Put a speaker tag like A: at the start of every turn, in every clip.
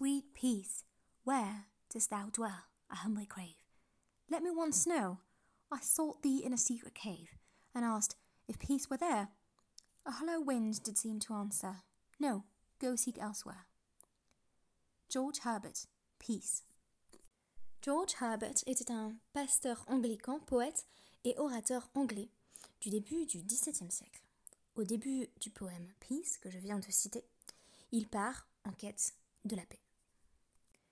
A: Sweet peace, where dost thou dwell? I humbly crave. Let me once know. I sought thee in a secret cave, and asked if peace were there. A hollow wind did seem to answer, No, go seek elsewhere. George Herbert, Peace. George Herbert était un pasteur anglican, poète et orateur anglais du début du XVIIe siècle. Au début du poème Peace, que je viens de citer, il part en quête de la paix.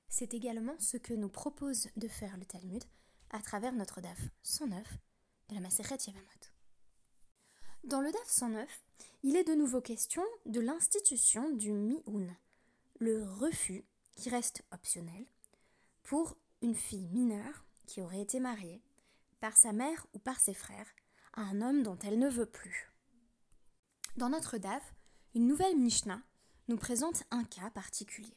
A: C'est également ce que nous propose de faire le Talmud à travers notre DAF 109 de la Maseret Yavamot. Dans le DAF 109, il est de nouveau question de l'institution du mi'un, le refus qui reste optionnel pour une fille mineure qui aurait été mariée par sa mère ou par ses frères à un homme dont elle ne veut plus. Dans notre DAF, une nouvelle Mishnah nous présente un cas particulier.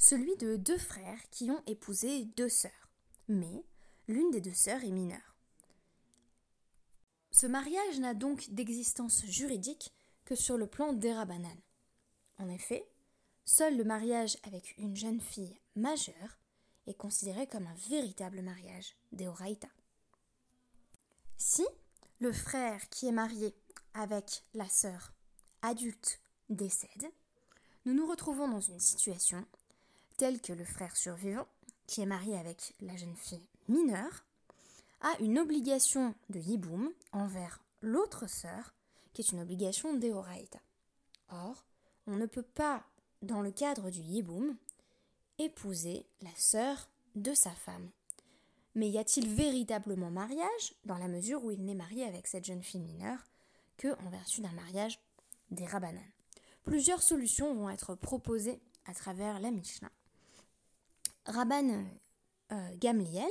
A: Celui de deux frères qui ont épousé deux sœurs, mais l'une des deux sœurs est mineure. Ce mariage n'a donc d'existence juridique que sur le plan des Rabbanan. En effet, seul le mariage avec une jeune fille majeure est considéré comme un véritable mariage des Si le frère qui est marié avec la sœur adulte décède, nous nous retrouvons dans une situation telle que le frère survivant, qui est marié avec la jeune fille mineure, a une obligation de yiboum envers l'autre sœur, qui est une obligation d'eoraita. Or, on ne peut pas, dans le cadre du yiboum, épouser la sœur de sa femme. Mais y a-t-il véritablement mariage dans la mesure où il n'est marié avec cette jeune fille mineure que en vertu d'un mariage des Rabbanan? Plusieurs solutions vont être proposées à travers la Mishnah. Rabban euh, Gamliel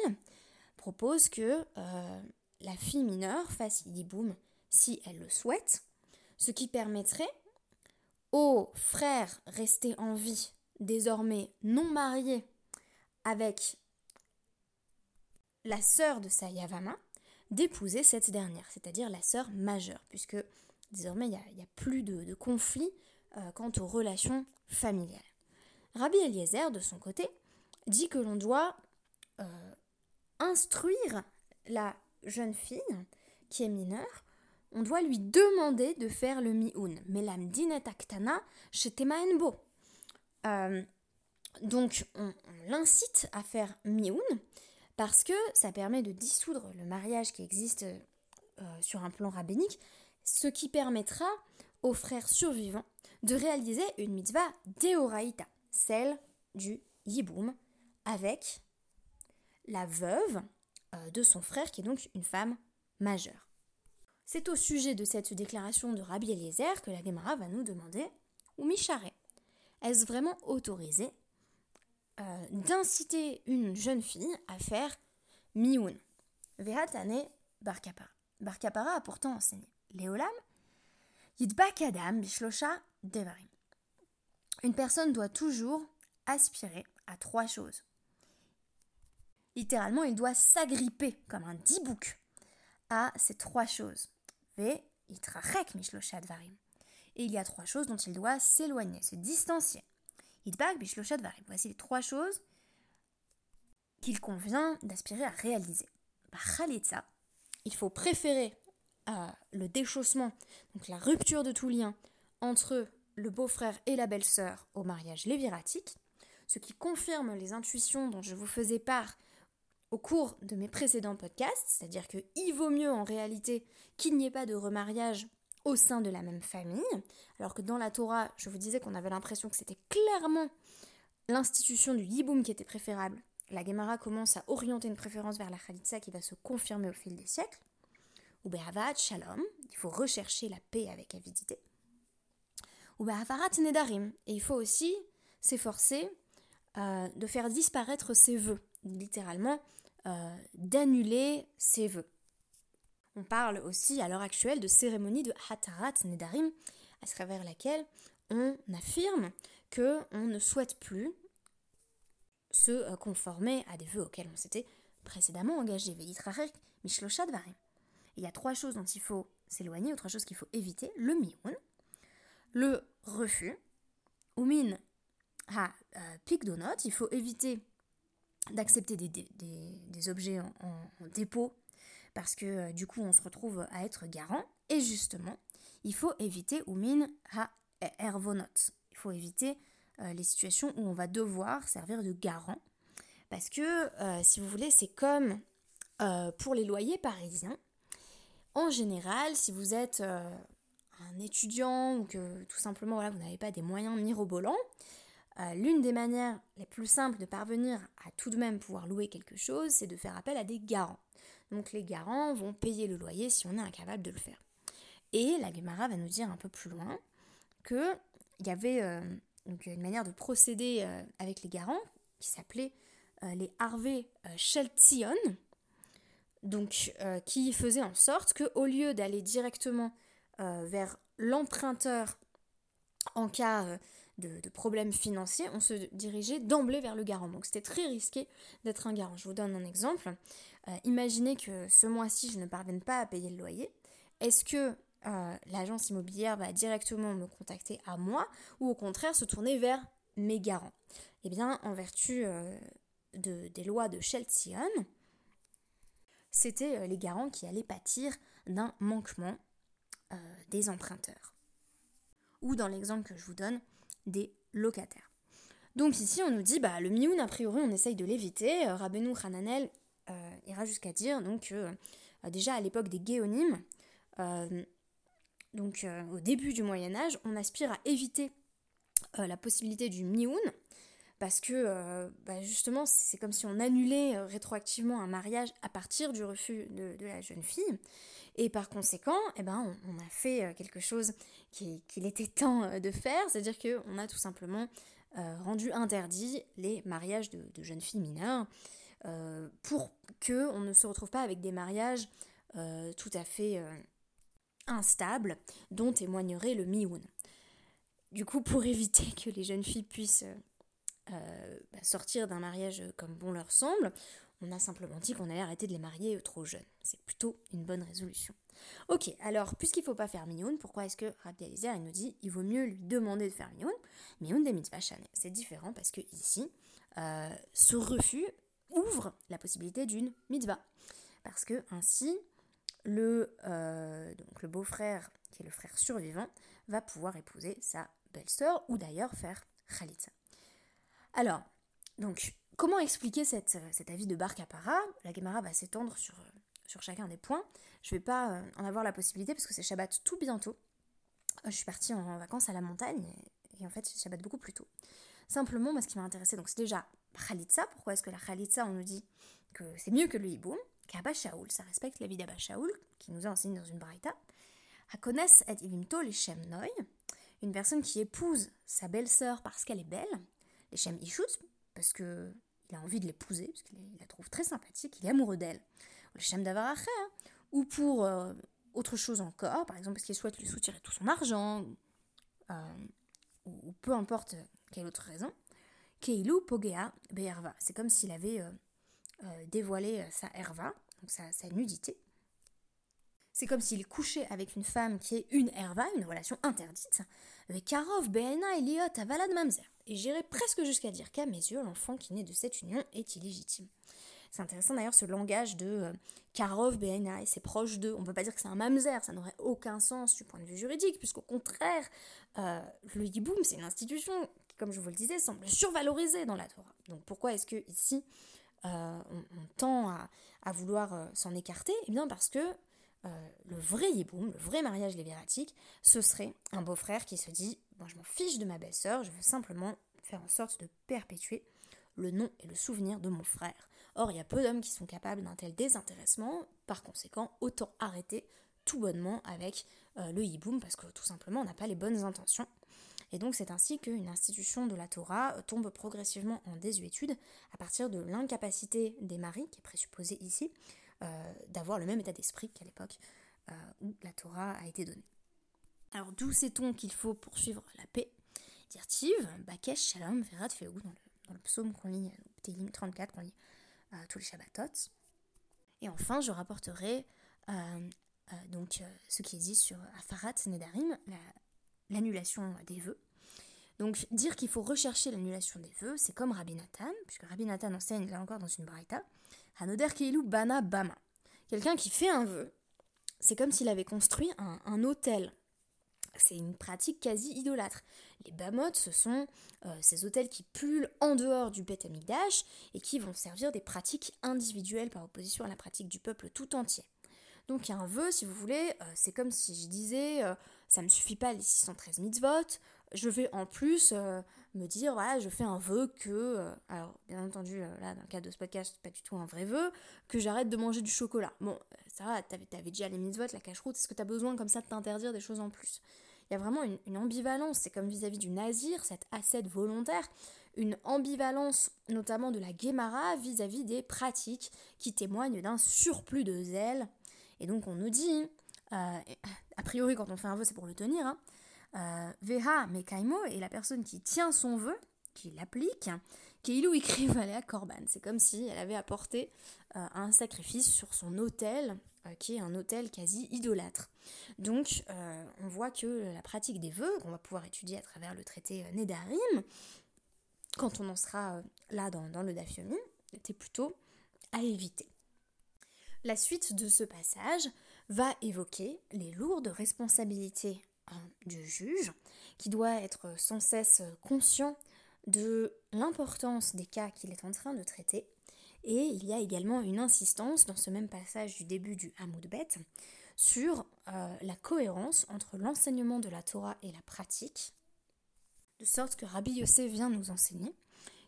A: propose que euh, la fille mineure fasse Yiboum si elle le souhaite, ce qui permettrait aux frères restés en vie, désormais non mariés, avec la sœur de sa Yavama, d'épouser cette dernière, c'est-à-dire la sœur majeure, puisque désormais il n'y a, plus de, conflit euh, quant aux relations familiales. Rabbi Eliezer, de son côté, dit que l'on doit euh, instruire la jeune fille qui est mineure, on doit lui demander de faire le mi'un. Melam dinet aktana shetemaenbo. Euh, donc on, l'incite à faire mi'un parce que ça permet de dissoudre le mariage qui existe euh, sur un plan rabbinique, ce qui permettra aux frères survivants de réaliser une mitzvah deoraita, celle du yiboum, avec la veuve euh, de son frère, qui est donc une femme majeure. C'est au sujet de cette déclaration de Rabbi Eliezer que la Gemara va nous demander ou Micharé. Est-ce vraiment autorisé euh, d'inciter une jeune fille à faire miun Vehatane Barkapara. Barkapara a pourtant enseigné Léolam. Une personne doit toujours aspirer à trois choses Littéralement, il doit s'agripper comme un dibouk à ces trois choses. Et il y a trois choses dont il doit s'éloigner, se distancier. Voici les trois choses qu'il convient d'aspirer à réaliser. il faut préférer euh, le déchaussement, donc la rupture de tout lien entre le beau-frère et la belle-sœur au mariage léviratique, ce qui confirme les intuitions dont je vous faisais part au cours de mes précédents podcasts, c'est-à-dire qu'il vaut mieux en réalité qu'il n'y ait pas de remariage au sein de la même famille, alors que dans la Torah, je vous disais qu'on avait l'impression que c'était clairement l'institution du Yiboum qui était préférable. La Gemara commence à orienter une préférence vers la Khalitsa qui va se confirmer au fil des siècles. Ou Shalom, il faut rechercher la paix avec avidité. Ou Nedarim, et il faut aussi s'efforcer euh, de faire disparaître ses vœux, littéralement euh, d'annuler ses vœux. On parle aussi à l'heure actuelle de cérémonie de Hatarat Nedarim, à travers laquelle on affirme que on ne souhaite plus se euh, conformer à des vœux auxquels on s'était précédemment engagé. Il y a trois choses dont il faut s'éloigner, trois choses qu'il faut éviter le miun, le refus, ou min ha donut, il faut éviter d'accepter des, objets en, dépôt parce que du coup on se retrouve à être garant. Et justement, il faut éviter min ha ervonot. Il faut éviter les situations où on va devoir servir de garant parce que, euh, si vous voulez, c'est comme euh, pour les loyers parisiens. En général, si vous êtes euh, un étudiant ou que tout simplement voilà, vous n'avez pas des moyens mirobolants, l'une des manières les plus simples de parvenir à tout de même pouvoir louer quelque chose, c'est de faire appel à des garants. Donc les garants vont payer le loyer si on est incapable de le faire. Et la Gemara va nous dire un peu plus loin qu'il y avait une manière de procéder avec les garants qui s'appelait euh, les Harvey euh, Sheltion, donc euh, qui faisait en sorte que au lieu d'aller directement vers l'emprunteur en cas de, problèmes financiers, on se dirigeait d'emblée vers le garant. Donc c'était très risqué d'être un garant. Je vous donne un exemple. imaginez que ce mois-ci, je ne parvienne pas à payer le loyer. Est-ce que l'agence immobilière va directement me contacter à moi ou au contraire se tourner vers mes garants? Eh bien, en vertu des lois de Cheltsion, c'était euh, les garants qui allaient pâtir d'un manquement euh, des emprunteurs. Ou dans l'exemple que je vous donne, des locataires. Donc ici, on nous dit, bah, le mioun, a priori, on essaye de l'éviter. Euh, Rabbeinu Hananel ira jusqu'à dire donc déjà à l'époque des guéonymes, donc au début du Moyen Âge, on aspire à éviter la possibilité du mioun, parce que euh, bah, justement c'est comme si on annulait euh, rétroactivement un mariage à partir du refus de, la jeune fille et par conséquent eh ben, on, a fait euh, quelque chose qu'il était temps de faire, c'est-à-dire qu'on a tout simplement rendu interdit les mariages de, jeunes filles mineures pour que on ne se retrouve pas avec des mariages tout à fait instables dont témoignerait le mioun. Du coup, pour éviter que les jeunes filles puissent euh, bah, sortir d'un mariage comme bon leur semble, on a simplement dit qu'on allait arrêter de les marier trop jeunes. C'est plutôt une bonne résolution. Ok, alors puisqu'il ne faut pas faire mignon, pourquoi est-ce que Rabbi Eliezer nous dit il vaut mieux lui demander de faire mignon Mignon des mitzvah C'est différent parce que ici, euh, ce refus ouvre la possibilité d'une mitzvah. Parce que ainsi, le, euh, beau-frère, qui est le frère survivant, va pouvoir épouser sa belle-sœur ou d'ailleurs faire khalitza. Alors, donc, comment expliquer euh, cet avis de Bar Kapara La Gemara va s'étendre sur, euh, sur chacun des points. Je ne vais pas euh, en avoir la possibilité parce que c'est Shabbat tout bientôt. Je suis partie en vacances à la montagne et, en fait c'est Shabbat beaucoup plus tôt. Simplement, ce qui m'a intéressé, donc c'est déjà Khalitsa. Pourquoi est-ce que la Khalitsa, on nous dit que c'est mieux que le hiboum? Qu'Abba Shaoul, ça respecte la vie d'Abba Shaoul, qui nous a enseigné dans une braïta. Hakones et Ivimto les Noy, une personne qui épouse sa belle-sœur parce qu'elle est belle, les Shem Ishut, parce qu'il a envie de l'épouser, parce qu'il la trouve très sympathique, il est amoureux d'elle. Les Shem Davaraché, hein. ou pour euh, autre chose encore, par exemple parce qu'il souhaite lui soutirer tout son argent, euh, ou, peu importe quelle autre raison. Keilu Pogea Be'erva. C'est comme s'il avait euh, dévoilé sa herva, donc sa, sa nudité. C'est comme s'il couchait avec une femme qui est une herva, une relation interdite. Karov, Be'ena, Eliot, Avalad Mamzer et j'irais presque jusqu'à dire qu'à mes yeux, l'enfant qui naît de cette union est illégitime. C'est intéressant d'ailleurs ce langage de euh, Karov et c'est proche d'eux. On ne peut pas dire que c'est un mamzer, ça n'aurait aucun sens du point de vue juridique, puisqu'au contraire, euh, le Yiboum, c'est une institution qui, comme je vous le disais, semble survalorisée dans la Torah. Donc pourquoi est-ce que ici euh, on, tend à, vouloir s'en écarter? Eh bien parce que le vrai Yiboum, le vrai mariage lévératique, ce serait un beau-frère qui se dit moi, je m'en fiche de ma belle-sœur, je veux simplement faire en sorte de perpétuer le nom et le souvenir de mon frère. Or, il y a peu d'hommes qui sont capables d'un tel désintéressement, par conséquent, autant arrêter tout bonnement avec euh, le hiboum, parce que tout simplement, on n'a pas les bonnes intentions. Et donc, c'est ainsi qu'une institution de la Torah euh, tombe progressivement en désuétude à partir de l'incapacité des maris, qui est présupposée ici, euh, d'avoir le même état d'esprit qu'à l'époque où la Torah a été donnée. Alors d'où sait-on qu'il faut poursuivre la paix? Dirtiv, Bakesh Shalom Verat Feou, dans le, dans le psaume qu'on lit, Télim 34, qu'on lit euh, tous les Shabbatot. Et enfin, je rapporterai euh, euh, donc ce qui est dit sur Afarat Nedarim, l'annulation des vœux. Donc dire qu'il faut rechercher l'annulation des vœux, c'est comme Rabbi Nathan, puisque Rabbi Nathan enseigne là encore dans une braïta, Hanoder Keilu Bana Bama. Quelqu'un qui fait un vœu, c'est comme s'il avait construit un, hôtel. C'est une pratique quasi idolâtre. Les bamot, ce sont euh, ces hôtels qui pullent en dehors du Beth Amikdash et qui vont servir des pratiques individuelles par opposition à la pratique du peuple tout entier. Donc un vœu, si vous voulez, euh, c'est comme si je disais, euh, ça me suffit pas les 613 mitzvot, je vais en plus me dire, voilà, je fais un vœu que, alors bien entendu, là dans le cadre de ce podcast, c'est pas du tout un vrai vœu, que j'arrête de manger du chocolat. Bon, ça va, t'avais, avais déjà les mitzvot, la cache-route, est-ce que t'as besoin comme ça de t'interdire des choses en plus? Il y a vraiment une, ambivalence, c'est comme vis-à-vis du nazir, cette ascète volontaire, une ambivalence notamment de la Guémara vis-à-vis des pratiques qui témoignent d'un surplus de zèle. Et donc on nous dit, euh, a priori quand on fait un vœu c'est pour le tenir, hein, euh, Veha Mekaimo est la personne qui tient son vœu, qui l'applique, Keilou écrive à Korban. C'est comme si elle avait apporté euh, un sacrifice sur son autel qui est un hôtel quasi idolâtre. Donc on voit que la pratique des vœux, qu'on va pouvoir étudier à travers le traité Nédarim, quand on en sera là dans, le Dafyomi, était plutôt à éviter. La suite de ce passage va évoquer les lourdes responsabilités hein, du juge, qui doit être sans cesse conscient de l'importance des cas qu'il est en train de traiter. Et il y a également une insistance dans ce même passage du début du Hamoudbet sur euh, la cohérence entre l'enseignement de la Torah et la pratique, de sorte que Rabbi Yossé vient nous enseigner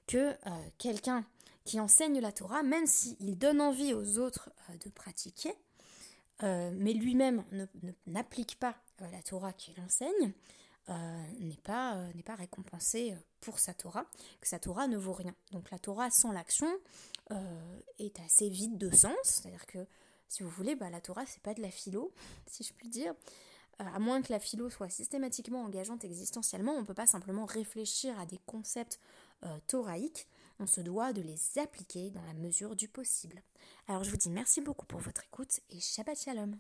A: que euh, quelqu'un qui enseigne la Torah, même s'il donne envie aux autres euh, de pratiquer, mais lui-même n'applique pas la Torah qu'il enseigne, n'est pas, pas récompensé pour sa Torah, que sa Torah ne vaut rien. Donc la Torah sans l'action euh, est assez vide de sens, c'est-à-dire que si vous voulez, bah, la Torah c'est pas de la philo, si je puis dire. Euh, à moins que la philo soit systématiquement engageante existentiellement, on ne peut pas simplement réfléchir à des concepts euh, thoraïques, on se doit de les appliquer dans la mesure du possible. Alors je vous dis merci beaucoup pour votre écoute et Shabbat Shalom